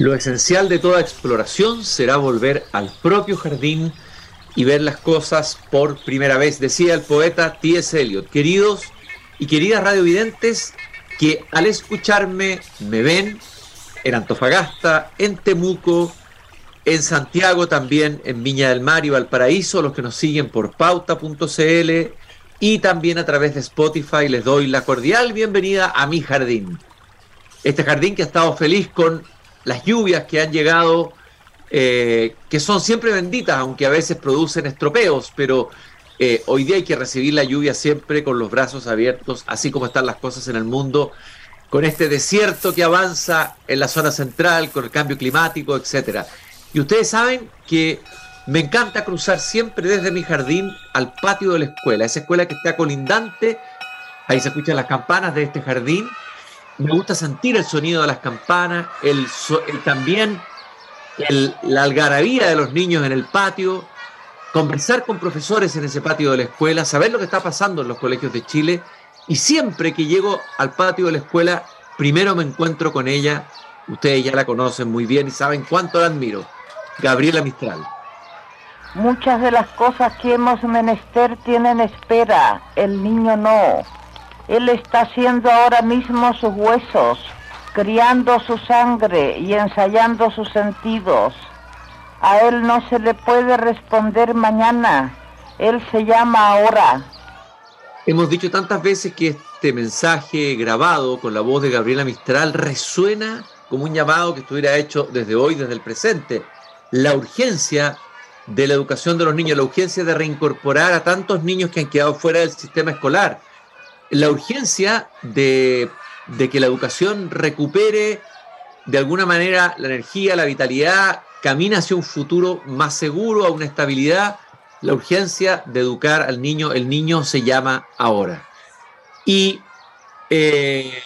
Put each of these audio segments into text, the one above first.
Lo esencial de toda exploración será volver al propio jardín y ver las cosas por primera vez, decía el poeta T.S. Eliot. Queridos y queridas radiovidentes, que al escucharme me ven en Antofagasta, en Temuco, en Santiago también, en Viña del Mar y Valparaíso, los que nos siguen por pauta.cl y también a través de Spotify les doy la cordial bienvenida a mi jardín. Este jardín que ha estado feliz con las lluvias que han llegado, eh, que son siempre benditas, aunque a veces producen estropeos, pero eh, hoy día hay que recibir la lluvia siempre con los brazos abiertos, así como están las cosas en el mundo, con este desierto que avanza en la zona central, con el cambio climático, etcétera. Y ustedes saben que me encanta cruzar siempre desde mi jardín al patio de la escuela, esa escuela que está colindante, ahí se escuchan las campanas de este jardín. Me gusta sentir el sonido de las campanas, el, también la algarabía de los niños en el patio, conversar con profesores en ese patio de la escuela, saber lo que está pasando en los colegios de Chile y siempre que llego al patio de la escuela, primero me encuentro con ella, ustedes ya la conocen muy bien y saben cuánto la admiro, Gabriela Mistral. Muchas de las cosas que hemos menester tienen espera, el niño no. Él está haciendo ahora mismo sus huesos, criando su sangre y ensayando sus sentidos. A él no se le puede responder mañana, él se llama ahora. Hemos dicho tantas veces que este mensaje grabado con la voz de Gabriela Mistral resuena como un llamado que estuviera hecho desde hoy, desde el presente. La urgencia de la educación de los niños, la urgencia de reincorporar a tantos niños que han quedado fuera del sistema escolar, la urgencia de, que la educación recupere de alguna manera la energía, la vitalidad, camina hacia un futuro más seguro, a una estabilidad la urgencia de educar al niño, el niño se llama ahora. Y eh,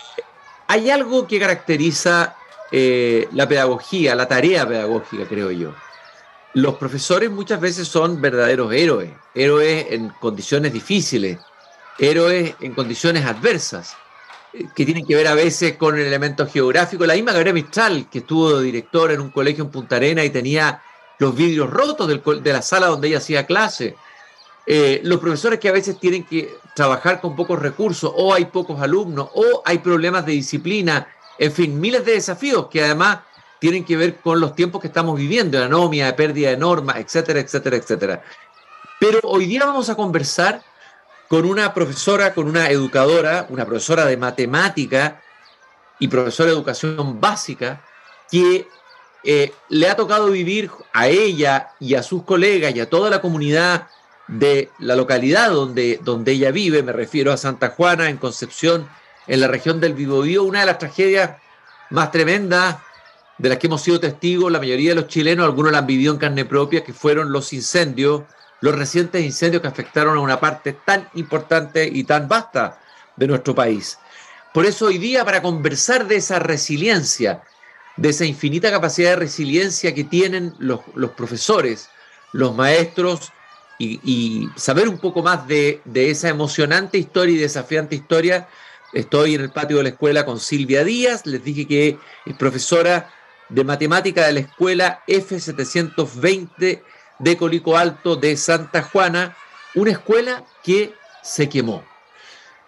hay algo que caracteriza eh, la pedagogía, la tarea pedagógica, creo yo. Los profesores muchas veces son verdaderos héroes, héroes en condiciones difíciles, héroes en condiciones adversas, eh, que tienen que ver a veces con el elemento geográfico. La misma Gabriela Mistral, que estuvo director en un colegio en Punta Arena y tenía los vidrios rotos de la sala donde ella hacía clase, eh, los profesores que a veces tienen que trabajar con pocos recursos, o hay pocos alumnos, o hay problemas de disciplina, en fin, miles de desafíos que además tienen que ver con los tiempos que estamos viviendo, de anomia, de pérdida de normas, etcétera, etcétera, etcétera. Pero hoy día vamos a conversar con una profesora, con una educadora, una profesora de matemática y profesora de educación básica, que eh, le ha tocado vivir a ella y a sus colegas y a toda la comunidad de la localidad donde, donde ella vive, me refiero a Santa Juana, en Concepción, en la región del Biobío, una de las tragedias más tremendas de las que hemos sido testigos, la mayoría de los chilenos, algunos la han vivido en carne propia, que fueron los incendios, los recientes incendios que afectaron a una parte tan importante y tan vasta de nuestro país. Por eso hoy día, para conversar de esa resiliencia, de esa infinita capacidad de resiliencia que tienen los, profesores, los maestros, y, saber un poco más de, esa emocionante historia y desafiante historia. Estoy en el patio de la escuela con Silvia Díaz, les dije que es profesora de matemática de la escuela F720 de Colico Alto de Santa Juana, una escuela que se quemó.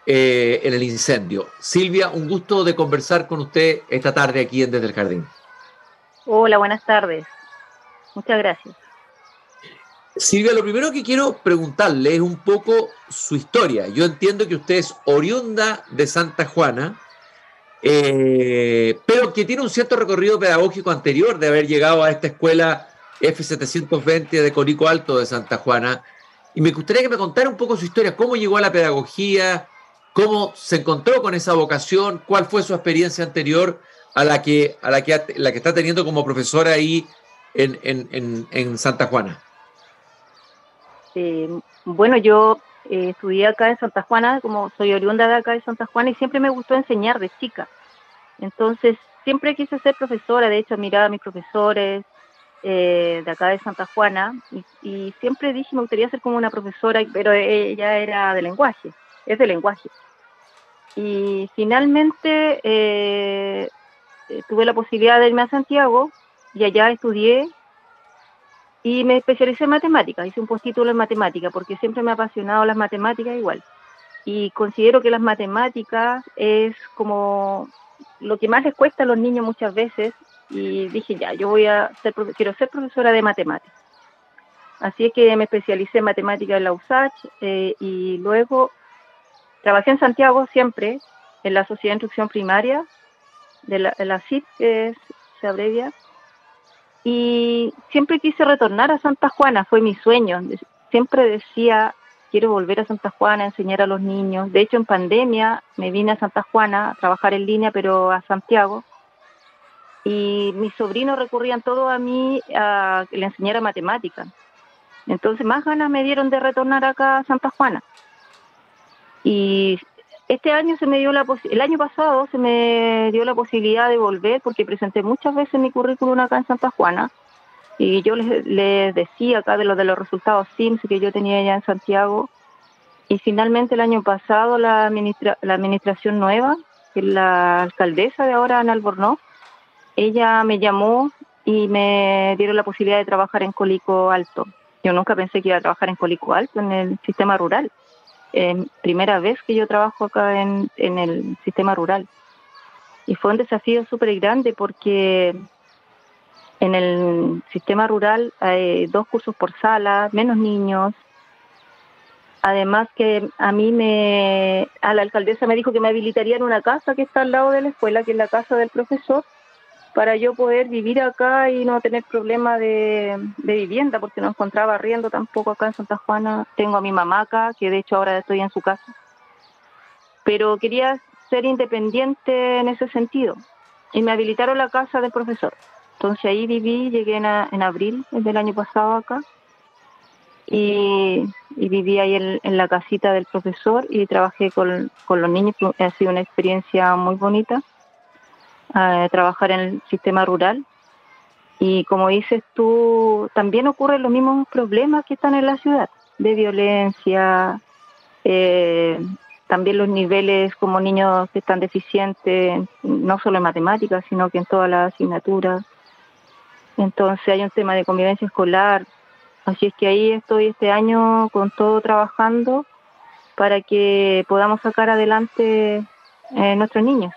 Eh, en el incendio. Silvia, un gusto de conversar con usted esta tarde aquí en Desde el Jardín. Hola, buenas tardes. Muchas gracias. Silvia, lo primero que quiero preguntarle es un poco su historia. Yo entiendo que usted es oriunda de Santa Juana, eh, pero que tiene un cierto recorrido pedagógico anterior de haber llegado a esta escuela F720 de Corico Alto de Santa Juana. Y me gustaría que me contara un poco su historia, cómo llegó a la pedagogía, cómo se encontró con esa vocación, cuál fue su experiencia anterior a la que, a la que, la que está teniendo como profesora ahí en, Santa Juana. Eh, bueno, yo eh, estudié acá en Santa Juana, como soy oriunda de acá de Santa Juana, y siempre me gustó enseñar de chica. Entonces, siempre quise ser profesora, de hecho, admiraba a mis profesores eh, de acá de Santa Juana, y, y, siempre dije, me gustaría ser como una profesora, pero ella era de lenguaje, es de lenguaje. Y finalmente eh, tuve la posibilidad de irme a Santiago y allá estudié y me especialicé en matemáticas, hice un postítulo en matemáticas porque siempre me ha apasionado las matemáticas igual. Y considero que las matemáticas es como lo que más les cuesta a los niños muchas veces y dije ya, yo voy a ser, quiero ser profesora de matemáticas. Así es que me especialicé en matemáticas en la USACH eh, y luego trabajé en Santiago siempre, en la Sociedad de Instrucción Primaria, de la, de la CIP, que se abrevia, y siempre quise retornar a Santa Juana, fue mi sueño. Siempre decía, quiero volver a Santa Juana a enseñar a los niños. De hecho, en pandemia me vine a Santa Juana a trabajar en línea, pero a Santiago. Y mis sobrinos recurrían todos a mí a que le enseñara matemáticas. Entonces, más ganas me dieron de retornar acá a Santa Juana. Y este año se me dio la el año pasado se me dio la posibilidad de volver porque presenté muchas veces mi currículum acá en Santa Juana y yo les, decía acá de lo de los resultados SIMS que yo tenía ya en Santiago y finalmente el año pasado la, la administración nueva, que es la alcaldesa de ahora, Ana Albornoz, ella me llamó y me dieron la posibilidad de trabajar en Colico Alto. Yo nunca pensé que iba a trabajar en Colico Alto, en el sistema rural primera vez que yo trabajo acá en, en el sistema rural. Y fue un desafío súper grande porque en el sistema rural hay dos cursos por sala, menos niños. Además que a mí me, a la alcaldesa me dijo que me habilitarían una casa que está al lado de la escuela, que es la casa del profesor, para yo poder vivir acá y no tener problema de, vivienda, porque no encontraba riendo tampoco acá en Santa Juana. Tengo a mi mamá acá, que de hecho ahora estoy en su casa. Pero quería ser independiente en ese sentido. Y me habilitaron la casa del profesor. Entonces ahí viví, llegué en, en abril del año pasado acá. Y, viví ahí en, en, la casita del profesor y trabajé con, con los niños. Ha sido una experiencia muy bonita trabajar en el sistema rural. Y como dices tú, también ocurren los mismos problemas que están en la ciudad, de violencia, eh, también los niveles como niños que están deficientes, no solo en matemáticas, sino que en todas las asignaturas. Entonces hay un tema de convivencia escolar. Así es que ahí estoy este año con todo trabajando para que podamos sacar adelante eh, nuestros niños.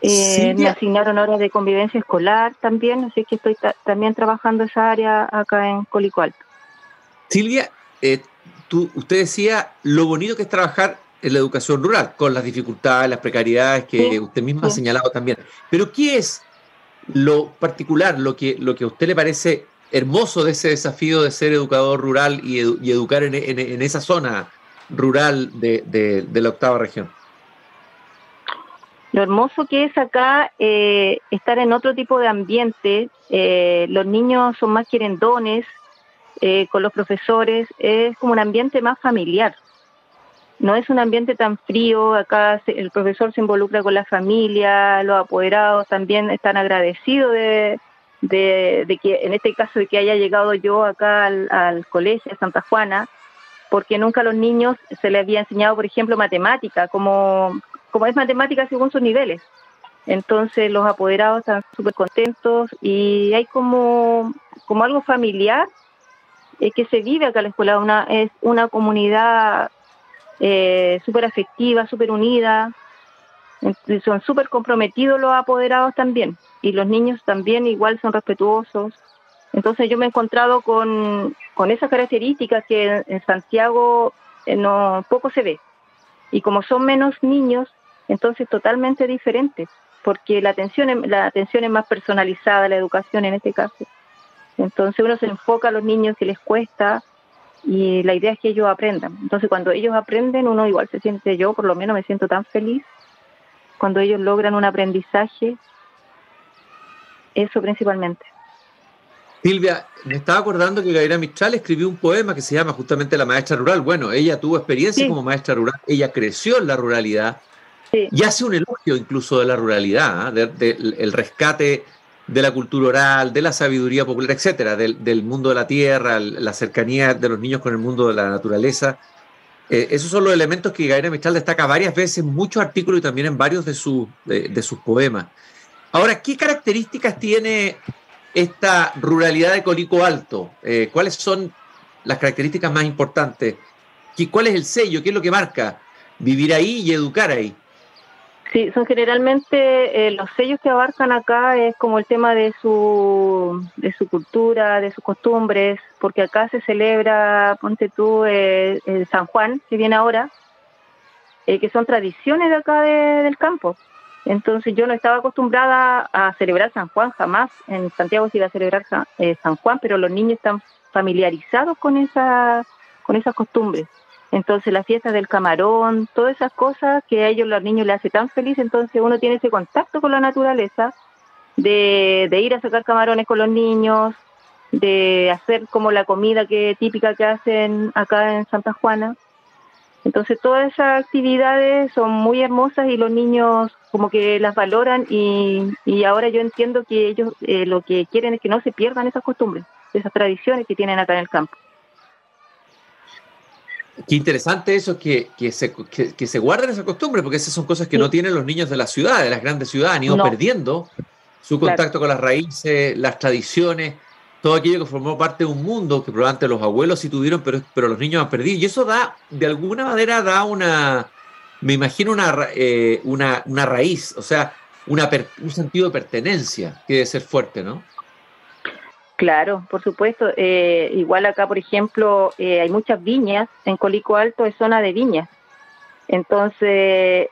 Eh, me asignaron horas de convivencia escolar también, así que estoy también trabajando esa área acá en Colico Alto. Silvia, eh, tú, usted decía lo bonito que es trabajar en la educación rural, con las dificultades, las precariedades que usted misma ha señalado también. Pero ¿qué es lo particular, lo que, lo que a usted le parece hermoso de ese desafío de ser educador rural y, educar en, esa zona rural de la octava región? Lo hermoso que es acá eh, estar en otro tipo de ambiente, eh, los niños son más querendones eh, con los profesores, es como un ambiente más familiar. No es un ambiente tan frío, acá el profesor se involucra con la familia, los apoderados también están agradecidos de, que, en este caso, de que haya llegado yo acá al, al colegio de Santa Juana, porque nunca a los niños se les había enseñado, por ejemplo, matemática, como, como es matemática según sus niveles. Entonces los apoderados están súper contentos y hay como, como algo familiar eh, que se vive acá en la escuela. Una, es una comunidad eh, súper afectiva, súper unida. Son súper comprometidos los apoderados también y los niños también igual son respetuosos. Entonces yo me he encontrado con, con esas características que en, Santiago eh, no poco se ve. Y como son menos niños, entonces totalmente diferente, porque la atención, la atención es más personalizada, la educación en este caso. Entonces uno se enfoca a los niños que les cuesta y la idea es que ellos aprendan. Entonces cuando ellos aprenden, uno igual se siente, yo por lo menos me siento tan feliz cuando ellos logran un aprendizaje, eso principalmente. Silvia, me estaba acordando que Gabriela Mistral escribió un poema que se llama justamente La Maestra Rural. Bueno, ella tuvo experiencia como maestra rural, ella creció en la ruralidad y hace un elogio incluso de la ruralidad, ¿ah? del rescate de la cultura oral, de la sabiduría popular, etcétera, del, mundo de la tierra, la cercanía de los niños con el mundo de la naturaleza. Eh, esos son los elementos que Gabriela Mistral destaca varias veces en muchos artículos y también en varios de, de, sus poemas. Ahora, ¿qué características tiene esta ruralidad de Colico Alto? Eh, ¿Cuáles son las características más importantes? ¿Cuál es el sello? ¿Qué es lo que marca vivir ahí y educar ahí? Sí, son generalmente eh, los sellos que abarcan acá es como el tema de su, de su cultura, de sus costumbres, porque acá se celebra, ponte tú, eh, San Juan, que viene ahora, eh, que son tradiciones de acá del campo. Entonces yo no estaba acostumbrada a celebrar San Juan jamás. En Santiago se iba a celebrar San, Juan, pero los niños están familiarizados con esa, con esas costumbres. Entonces la fiesta del camarón, todas esas cosas que a ellos los niños les hace tan feliz, entonces uno tiene ese contacto con la naturaleza, de, ir a sacar camarones con los niños, de hacer como la comida que típica que hacen acá en Santa Juana. Entonces todas esas actividades son muy hermosas y los niños como que las valoran y, ahora yo entiendo que ellos eh, lo que quieren es que no se pierdan esas costumbres, esas tradiciones que tienen acá en el campo. Qué interesante eso, que, que, se, que, se guarden esa costumbre, porque esas son cosas que no tienen los niños de la ciudad, de las grandes ciudades, han ido perdiendo su contacto con las raíces, las tradiciones, todo aquello que formó parte de un mundo que probablemente los abuelos sí tuvieron, pero, pero los niños han perdido. Y eso da, de alguna manera, da una, me imagino una, eh, una, una raíz, o sea, una, un sentido de pertenencia que debe ser fuerte, ¿no? Claro, por supuesto. Eh, igual acá, por ejemplo, eh, hay muchas viñas. En Colico Alto es zona de viñas. Entonces,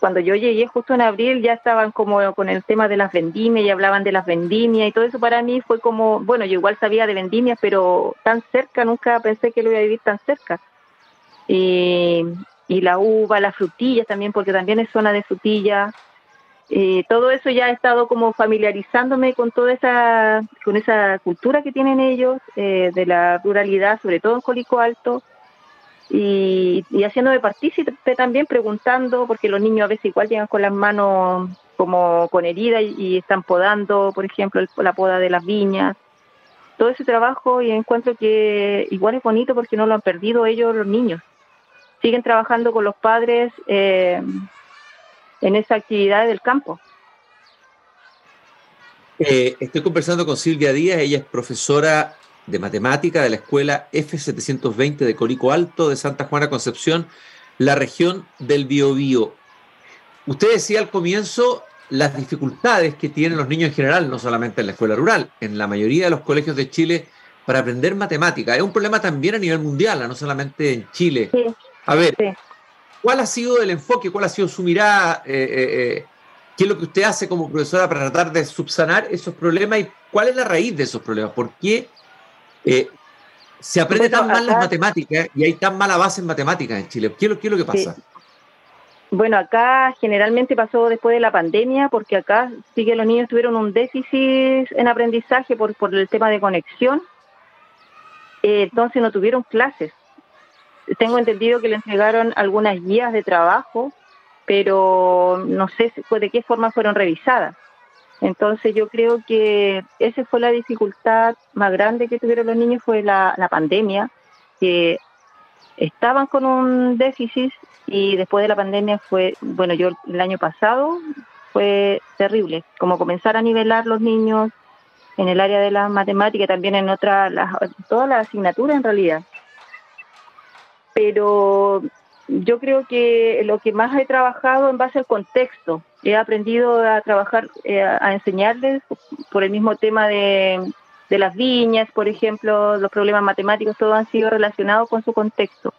cuando yo llegué justo en abril, ya estaban como con el tema de las vendimias y hablaban de las vendimias y todo eso para mí fue como, bueno, yo igual sabía de vendimias, pero tan cerca, nunca pensé que lo iba a vivir tan cerca. Y, y la uva, las frutillas también, porque también es zona de frutillas. Eh, todo eso ya he estado como familiarizándome con toda esa, con esa cultura que tienen ellos, eh, de la ruralidad, sobre todo en Colico Alto, y, y haciéndome partícipe también, preguntando, porque los niños a veces igual llegan con las manos como con heridas y, están podando, por ejemplo, la poda de las viñas. Todo ese trabajo y encuentro que igual es bonito porque no lo han perdido ellos los niños. Siguen trabajando con los padres eh, en esa actividad del campo. Eh, estoy conversando con Silvia Díaz, ella es profesora de matemática de la escuela F720 de Corico Alto de Santa Juana Concepción, la región del Biobío. Usted decía al comienzo las dificultades que tienen los niños en general, no solamente en la escuela rural, en la mayoría de los colegios de Chile para aprender matemática. Es un problema también a nivel mundial, no solamente en Chile. a ver, ¿Cuál ha sido el enfoque? ¿Cuál ha sido su mirada? Eh, eh, eh, ¿Qué es lo que usted hace como profesora para tratar de subsanar esos problemas y cuál es la raíz de esos problemas? ¿Por qué se aprende tan mal las matemáticas y hay tan mala base en matemáticas en Chile? ¿Qué es lo, que pasa? Bueno, acá generalmente pasó después de la pandemia, porque acá sí que los niños tuvieron un déficit en aprendizaje por, por el tema de conexión, entonces no tuvieron clases tengo entendido que le entregaron algunas guías de trabajo, pero no sé de qué forma fueron revisadas. Entonces yo creo que esa fue la dificultad más grande que tuvieron los niños, fue la, pandemia, que estaban con un déficit y después de la pandemia fue, bueno, yo el año pasado fue terrible, como comenzar a nivelar los niños en el área de la matemática, también en otra, todas las asignaturas en realidad pero yo creo que lo que más he trabajado en base al contexto, he aprendido a trabajar, eh, a enseñarles por el mismo tema de, las viñas, por ejemplo, los problemas matemáticos, todos han sido relacionados con su contexto.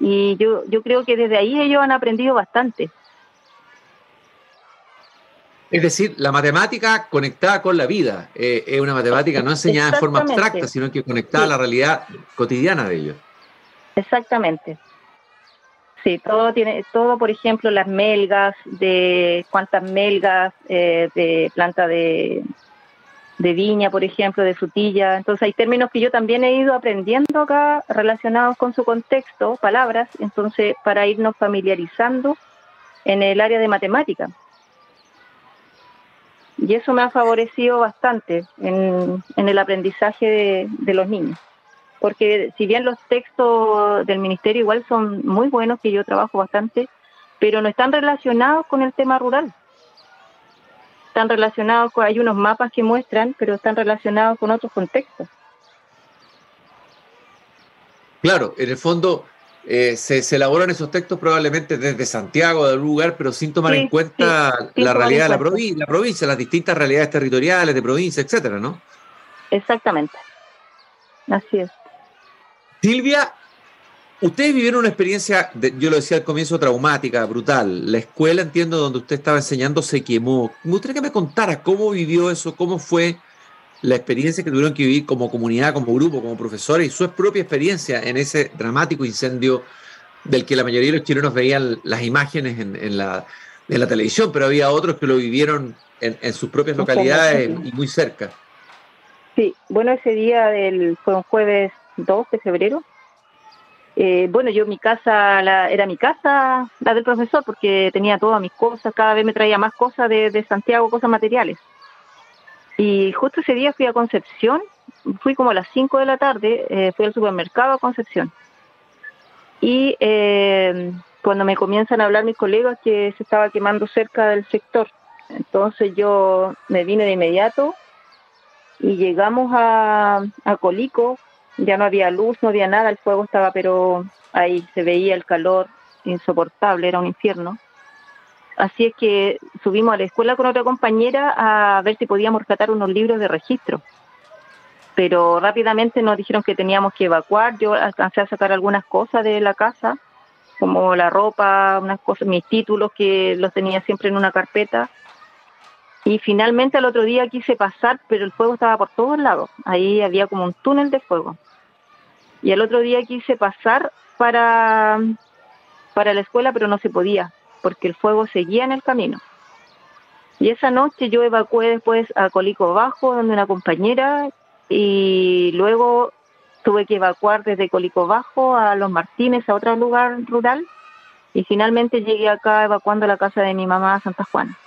Y yo, yo creo que desde ahí ellos han aprendido bastante. Es decir, la matemática conectada con la vida, eh, es una matemática no enseñada de forma abstracta, sino que conectada a la realidad cotidiana de ellos. Exactamente. Sí, todo tiene, todo, por ejemplo, las melgas, de cuántas melgas eh, de planta de, de viña, por ejemplo, de frutilla. Entonces hay términos que yo también he ido aprendiendo acá relacionados con su contexto, palabras, entonces para irnos familiarizando en el área de matemática. Y eso me ha favorecido bastante en, en el aprendizaje de los niños porque si bien los textos del ministerio igual son muy buenos, que yo trabajo bastante, pero no están relacionados con el tema rural. están relacionados con, hay unos mapas que muestran, pero están relacionados con otros contextos. Claro, en el fondo eh, se, elaboran esos textos probablemente desde Santiago, de algún lugar, pero sin tomar en cuenta la realidad de la, la provincia, las distintas realidades territoriales de provincia, etcétera, ¿no? Exactamente. Así es. Silvia, ustedes vivieron una experiencia, yo lo decía al comienzo, traumática, brutal. La escuela, entiendo, donde usted estaba enseñando se quemó. Me gustaría que me contara cómo vivió eso, cómo fue la experiencia que tuvieron que vivir como comunidad, como grupo, como profesores y su propia experiencia en ese dramático incendio del que la mayoría de los chilenos veían las imágenes en, la, televisión, pero había otros que lo vivieron en, sus propias localidades y muy cerca. Sí, bueno, ese día del, fue un jueves 2 de febrero. Eh, bueno, yo mi casa, era mi casa, la del profesor, porque tenía todas mis cosas, cada vez me traía más cosas de, de Santiago, cosas materiales. Y justo ese día fui a Concepción, fui como a las 5 de la tarde, eh, fui al supermercado a Concepción. Y eh, cuando me comienzan a hablar mis colegas que se estaba quemando cerca del sector, entonces yo me vine de inmediato y llegamos a, a Colico, ya no había luz, no había nada, el fuego estaba, pero ahí se veía el calor insoportable, era un infierno. Así es que subimos a la escuela con otra compañera a ver si podíamos rescatar unos libros de registro. Pero rápidamente nos dijeron que teníamos que evacuar. Yo alcancé a sacar algunas cosas de la casa, como la ropa, unas cosas, mis títulos que los tenía siempre en una carpeta. Y finalmente al otro día quise pasar, pero el fuego estaba por todos lados. Ahí había como un túnel de fuego. Y al otro día quise pasar para, para la escuela, pero no se podía porque el fuego seguía en el camino. Y esa noche yo evacué después a Colico Bajo, donde una compañera, y luego tuve que evacuar desde Colico Bajo a Los Martínez, a otro lugar rural, y finalmente llegué acá evacuando la casa de mi mamá a Santa Juana.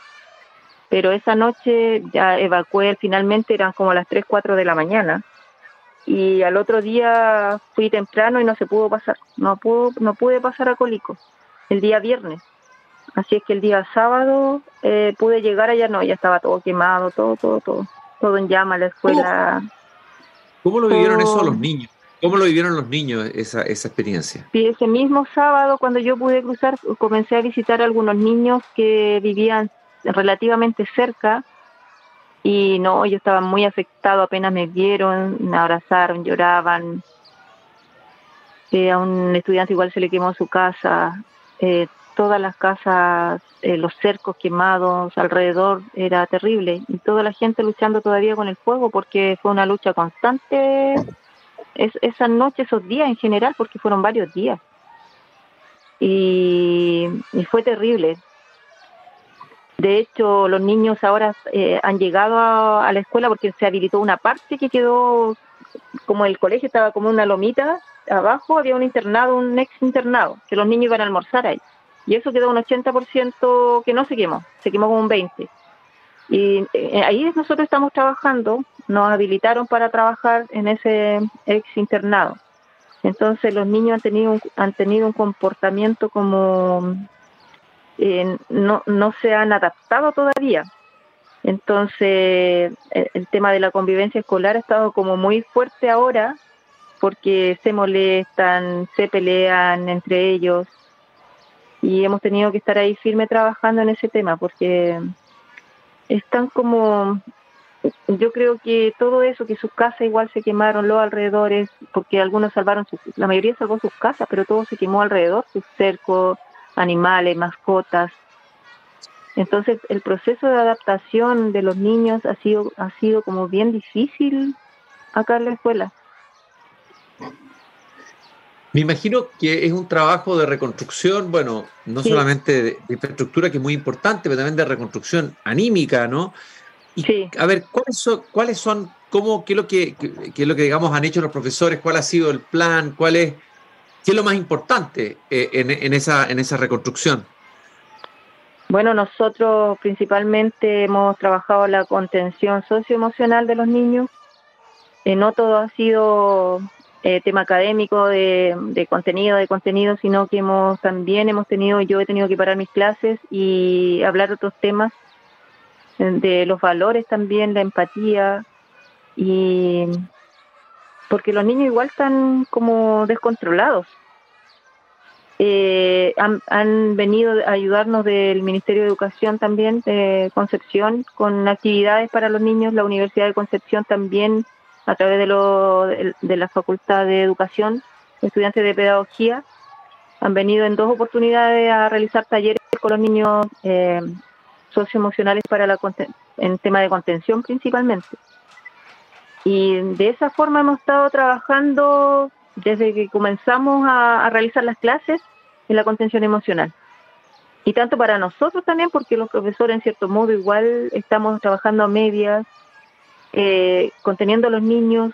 Pero esa noche ya evacué, finalmente eran como las 3, 4 de la mañana, y al otro día fui temprano y no se pudo pasar, no, pudo, no pude pasar a Colico, el día viernes. Así es que el día sábado eh, pude llegar allá, no, ya estaba todo quemado, todo, todo, todo, todo en llama, la escuela. ¿Cómo, lo vivieron eso los niños? ¿Cómo lo vivieron los niños esa, esa experiencia? Sí, ese mismo sábado cuando yo pude cruzar, comencé a visitar a algunos niños que vivían relativamente cerca y no, ellos estaban muy afectados, apenas me vieron, me abrazaron, lloraban. Eh, a un estudiante igual se le quemó su casa. Eh, todas las casas, eh, los cercos quemados alrededor, era terrible. Y toda la gente luchando todavía con el fuego porque fue una lucha constante es, esa noche, esos días en general, porque fueron varios días. Y, fue terrible. De hecho, los niños ahora eh, han llegado a, la escuela porque se habilitó una parte que quedó, como el colegio estaba como una lomita, abajo había un internado, un ex internado, que los niños iban a almorzar ahí y eso quedó un 80% que no se quemó, se quemó como un 20%. Y eh, ahí nosotros estamos trabajando, nos habilitaron para trabajar en ese ex internado. Entonces los niños han tenido un, han tenido un comportamiento como eh, no, no se han adaptado todavía. Entonces el, el tema de la convivencia escolar ha estado como muy fuerte ahora porque se molestan, se pelean entre ellos, y hemos tenido que estar ahí firme trabajando en ese tema porque están como yo creo que todo eso que sus casas igual se quemaron los alrededores porque algunos salvaron sus, la mayoría salvó sus casas pero todo se quemó alrededor sus cercos animales mascotas entonces el proceso de adaptación de los niños ha sido ha sido como bien difícil acá en la escuela me imagino que es un trabajo de reconstrucción, bueno, no solamente de, infraestructura, que es muy importante, pero también de reconstrucción anímica, ¿no? Y, A ver, ¿cuáles son, cuáles son cómo, qué es lo que, qué es lo que, digamos, han hecho los profesores? ¿Cuál ha sido el plan? ¿Cuál es, qué es lo más importante eh, en, esa, reconstrucción? Bueno, nosotros principalmente hemos trabajado la contención socioemocional de los niños. Eh, no todo ha sido eh, tema académico, de, contenido, de contenido, sino que hemos también hemos tenido, yo he tenido que parar mis clases y hablar de otros temas de los valores también, la empatía, y porque los niños igual están como descontrolados. Eh, han, venido a ayudarnos del Ministerio de Educación también, de Concepción, con actividades para los niños. La Universidad de Concepción también, a través de, lo, de la Facultad de Educación, estudiantes de Pedagogía, han venido en dos oportunidades a realizar talleres con los niños eh, socioemocionales para la en tema de contención principalmente. Y de esa forma hemos estado trabajando desde que comenzamos a, realizar las clases en la contención emocional. Y tanto para nosotros también, porque los profesores en cierto modo igual estamos trabajando a medias, eh, conteniendo a los niños,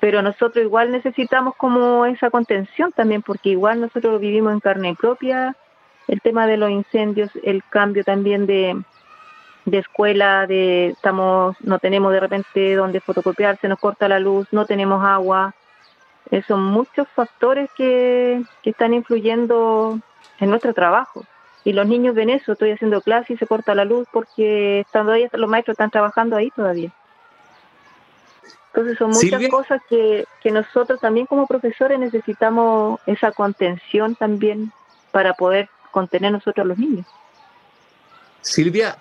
pero nosotros igual necesitamos como esa contención también, porque igual nosotros vivimos en carne propia, el tema de los incendios, el cambio también de, de escuela, de estamos, no tenemos de repente donde fotocopiar, se nos corta la luz, no tenemos agua. Eh, son muchos factores que, que están influyendo en nuestro trabajo. Y los niños ven eso, estoy haciendo clase y se corta la luz porque estando ahí, los maestros están trabajando ahí todavía. Entonces son muchas cosas que, que nosotros también como profesores necesitamos esa contención también para poder contener nosotros a los niños. Silvia,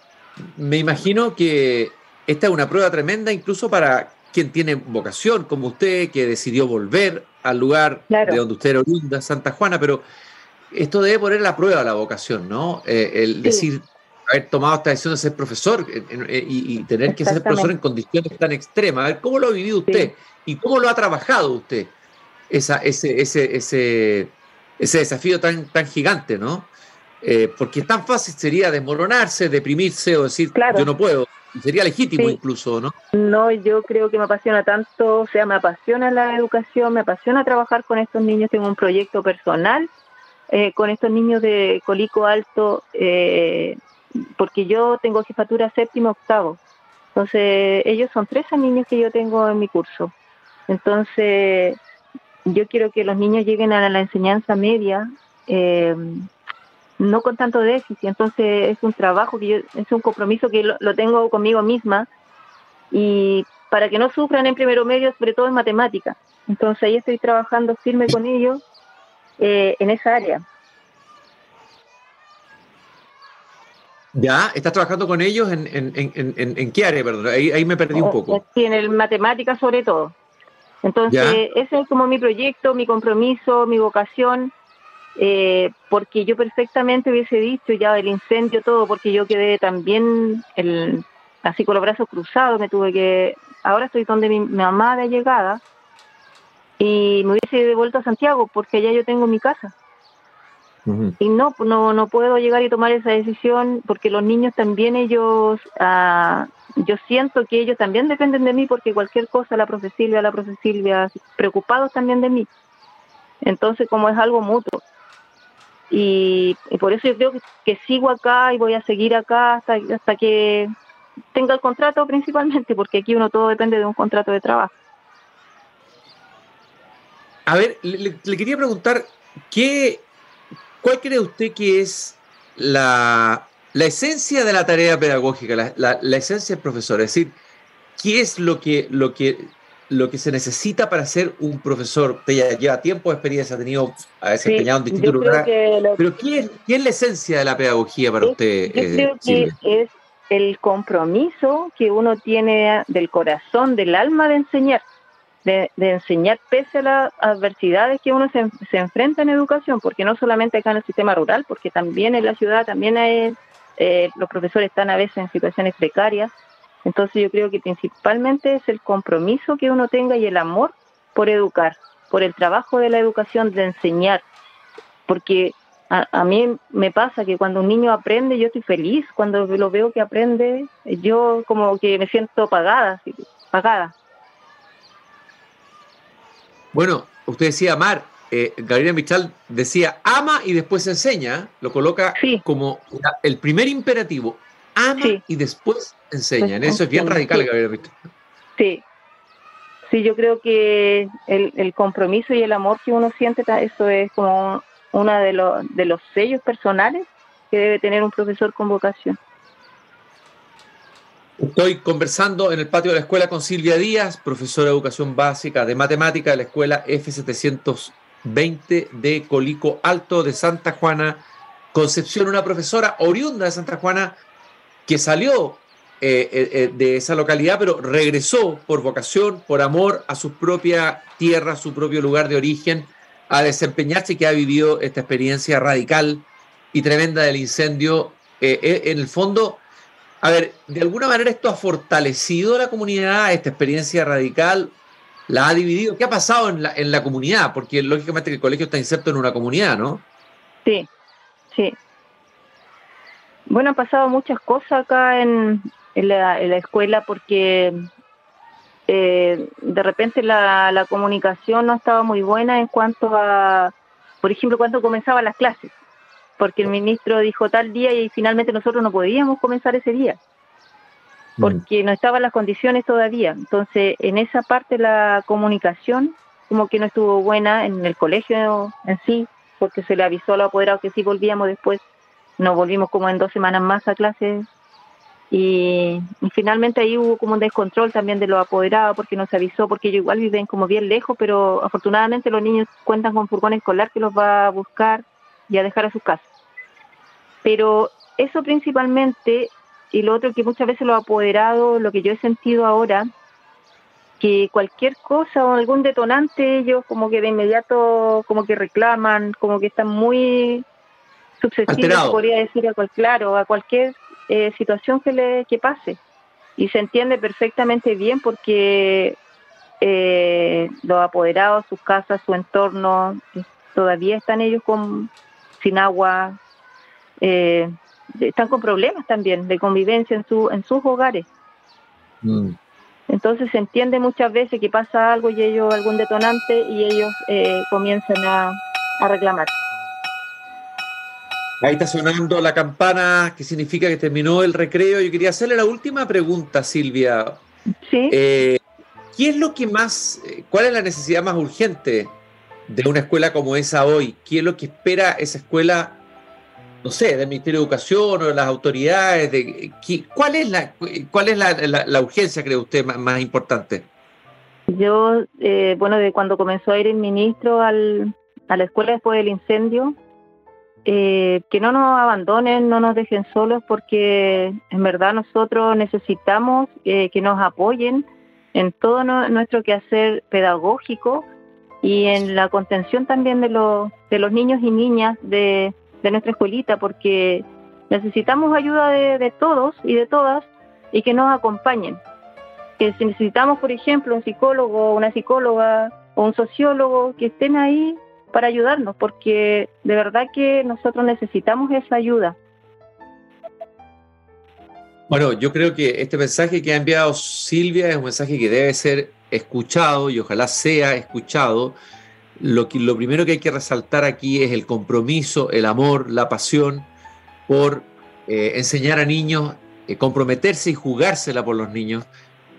me imagino que esta es una prueba tremenda incluso para quien tiene vocación como usted, que decidió volver al lugar de donde usted era oriunda, Santa Juana, pero esto debe poner la prueba la vocación, ¿no? Eh, el decir, haber tomado esta decisión de ser profesor eh, y, tener que ser profesor en condiciones tan extremas. A ver, ¿cómo lo ha vivido usted? ¿Y cómo lo ha trabajado usted? Esa, ese, ese, ese, ese desafío tan, tan gigante, ¿no? Eh, porque tan fácil sería desmoronarse, deprimirse o decir, yo no puedo. Sería legítimo incluso, ¿no? No, yo creo que me apasiona tanto, o sea, me apasiona la educación, me apasiona trabajar con estos niños, tengo un proyecto personal eh, con estos niños de Colico Alto, eh, porque yo tengo jefatura séptimo, octavo. Entonces, ellos son 13 niños que yo tengo en mi curso. Entonces, yo quiero que los niños lleguen a la enseñanza media eh, no con tanto déficit. Entonces es un trabajo que yo, es un compromiso que lo, tengo conmigo misma y para que no sufran en primero medio, sobre todo en matemática. Entonces ahí estoy trabajando firme con ellos eh, en esa área. Ya, ¿estás trabajando con ellos en, en, en, en qué área? Perdón, ahí, ahí me perdí un poco. Sí, en el matemática sobre todo. Entonces, ese es como mi proyecto, mi compromiso, mi vocación eh, porque yo perfectamente hubiese dicho ya el incendio, todo, porque yo quedé también el, así con los brazos cruzados, me tuve que, ahora estoy donde mi, mamá de llegada y me hubiese devuelto a Santiago porque allá yo tengo mi casa. Y no, no, no puedo llegar y tomar esa decisión porque los niños también ellos, ah, yo siento que ellos también dependen de mí porque cualquier cosa, la profe Silvia, la profe Silvia, preocupados también de mí. Entonces, como es algo mutuo. Y, por eso yo creo que, sigo acá y voy a seguir acá hasta, hasta que tenga el contrato principalmente, porque aquí uno todo depende de un contrato de trabajo. A ver, le, quería preguntar, ¿qué, ¿cuál cree usted que es la, la esencia de la tarea pedagógica, la, la, la, esencia del profesor? Es decir, ¿qué es lo que, lo que lo que se necesita para ser un profesor. Usted ya lleva tiempo de experiencia, ha tenido, ha desempeñado en distintos lugares. Pero ¿qué es, ¿qué es, la esencia de la pedagogía para usted? Yo creo eh, que es el compromiso que uno tiene del corazón, del alma de enseñar. De, enseñar pese a las adversidades que uno se, se, enfrenta en educación, porque no solamente acá en el sistema rural, porque también en la ciudad también hay, eh, los profesores están a veces en situaciones precarias, entonces yo creo que principalmente es el compromiso que uno tenga y el amor por educar, por el trabajo de la educación, de enseñar, porque a, mí me pasa que cuando un niño aprende, yo estoy feliz, cuando lo veo que aprende, yo como que me siento pagada, pagada. Bueno, usted decía amar, eh, Gabriela Michal decía ama y después enseña, lo coloca como el primer imperativo, ama y después enseñan. Eso es bien radical, Gabriel. Sí. Sí, yo creo que el, el, compromiso y el amor que uno siente, eso es como uno de, los, de los sellos personales que debe tener un profesor con vocación. Estoy conversando en el patio de la escuela con Silvia Díaz, profesora de educación básica de matemática de la escuela F720 de Colico Alto de Santa Juana, Concepción, una profesora oriunda de Santa Juana que salió eh, eh, eh, de esa localidad, pero regresó por vocación, por amor a su propia tierra, su propio lugar de origen, a desempeñarse y que ha vivido esta experiencia radical y tremenda del incendio. en el fondo, a ver, de alguna manera esto ha fortalecido a la comunidad, esta experiencia radical, la ha dividido. ¿Qué ha pasado en la, en la comunidad? Porque lógicamente el colegio está inserto en una comunidad, ¿no? Sí, sí. Bueno, han pasado muchas cosas acá en, en la, escuela porque eh, de repente la, la, comunicación no estaba muy buena en cuanto a, por ejemplo, cuando comenzaban las clases, porque el ministro dijo tal día y finalmente nosotros no podíamos comenzar ese día, mm. porque no estaban las condiciones todavía. Entonces, en esa parte la comunicación como que no estuvo buena en el colegio en sí, porque se le avisó a los apoderados que sí volvíamos después, nos volvimos como en dos semanas más a clases y, finalmente ahí hubo como un descontrol también de los apoderados porque no se avisó, porque ellos igual viven como bien lejos, pero afortunadamente los niños cuentan con furgón escolar que los va a buscar y a dejar a su casa. Pero eso principalmente, y lo otro que muchas veces los apoderados, lo que yo he sentido ahora, que cualquier cosa o algún detonante ellos como que de inmediato como que reclaman, como que están muy susceptibles, podría decir, a cual, claro, a cualquier eh, situación que le que pase. Y se entiende perfectamente bien porque eh, los apoderados, sus casas, su entorno, eh, todavía están ellos con sin agua, están con problemas también de convivencia en, su, en sus hogares. Mm. Entonces se entiende muchas veces que pasa algo y ellos, algún detonante, y ellos comienzan a, a reclamar. Ahí está sonando la campana, que significa que terminó el recreo. Yo quería hacerle la última pregunta, Silvia. Sí. Eh, ¿Qué es lo que más, cuál es la necesidad más urgente de una escuela como esa hoy? ¿Qué es lo que espera esa escuela, no sé, del Ministerio de Educación o de las autoridades? De, ¿Cuál es la, cuál es la, urgencia, cree usted, más, importante? Yo, eh, bueno, de cuando comenzó a ir el ministro al, a la escuela después del incendio, eh, que no nos abandonen, no nos dejen solos, porque en verdad nosotros necesitamos eh, que nos apoyen en todo nuestro quehacer pedagógico y en la contención también de los, de los niños y niñas de, nuestra escuelita, porque necesitamos ayuda de, de todos y de todas y que nos acompañen. Que si necesitamos, por ejemplo, un psicólogo, una psicóloga o un sociólogo que estén ahí para ayudarnos, porque de verdad que nosotros necesitamos esa ayuda. Bueno, yo creo que este mensaje que ha enviado Silvia es un mensaje que debe ser escuchado y ojalá sea escuchado. Lo, que, lo primero que hay que resaltar aquí es el compromiso, el amor, la pasión por eh, enseñar a niños, eh, comprometerse y jugársela por los niños.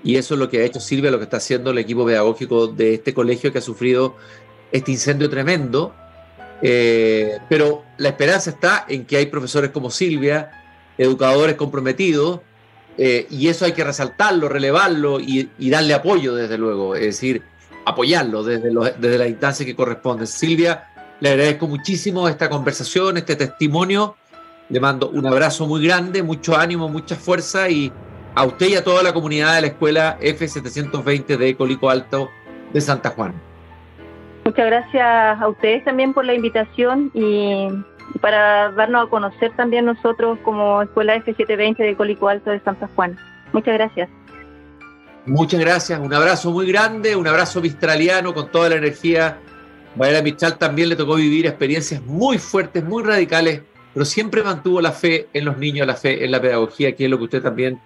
Y eso es lo que ha hecho Silvia, lo que está haciendo el equipo pedagógico de este colegio que ha sufrido este incendio tremendo, eh, pero la esperanza está en que hay profesores como Silvia, educadores comprometidos, eh, y eso hay que resaltarlo, relevarlo y, darle apoyo, desde luego, es decir, apoyarlo desde, desde la instancia que corresponde. Silvia, le agradezco muchísimo esta conversación, este testimonio. Le mando un abrazo muy grande, mucho ánimo, mucha fuerza y a usted y a toda la comunidad de la escuela F720 de Colico Alto de Santa Juana. Muchas gracias a ustedes también por la invitación y para darnos a conocer también nosotros como Escuela F720 de Colico Alto de Santa Juana. Muchas gracias. Muchas gracias, un abrazo muy grande, un abrazo mistraliano con toda la energía. Mayra Mistral también le tocó vivir experiencias muy fuertes, muy radicales, pero siempre mantuvo la fe en los niños, la fe en la pedagogía, que es lo que usted también,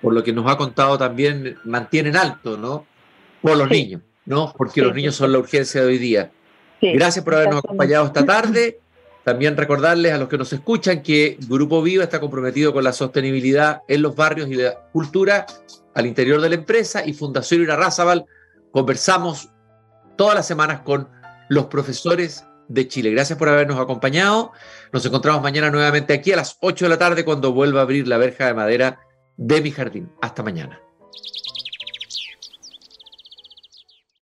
por lo que nos ha contado, también mantiene en alto, ¿no? Por los niños. ¿No? Porque los niños son la urgencia de hoy día. Gracias por habernos acompañado esta tarde. También recordarles a los que nos escuchan que Grupo Viva está comprometido con la sostenibilidad en los barrios y la cultura al interior de la empresa y Fundación Irarrázaval conversamos todas las semanas con los profesores de Chile. Gracias por habernos acompañado. Nos encontramos mañana nuevamente aquí a las 8 de la tarde cuando vuelva a abrir la verja de madera de mi jardín. Hasta mañana.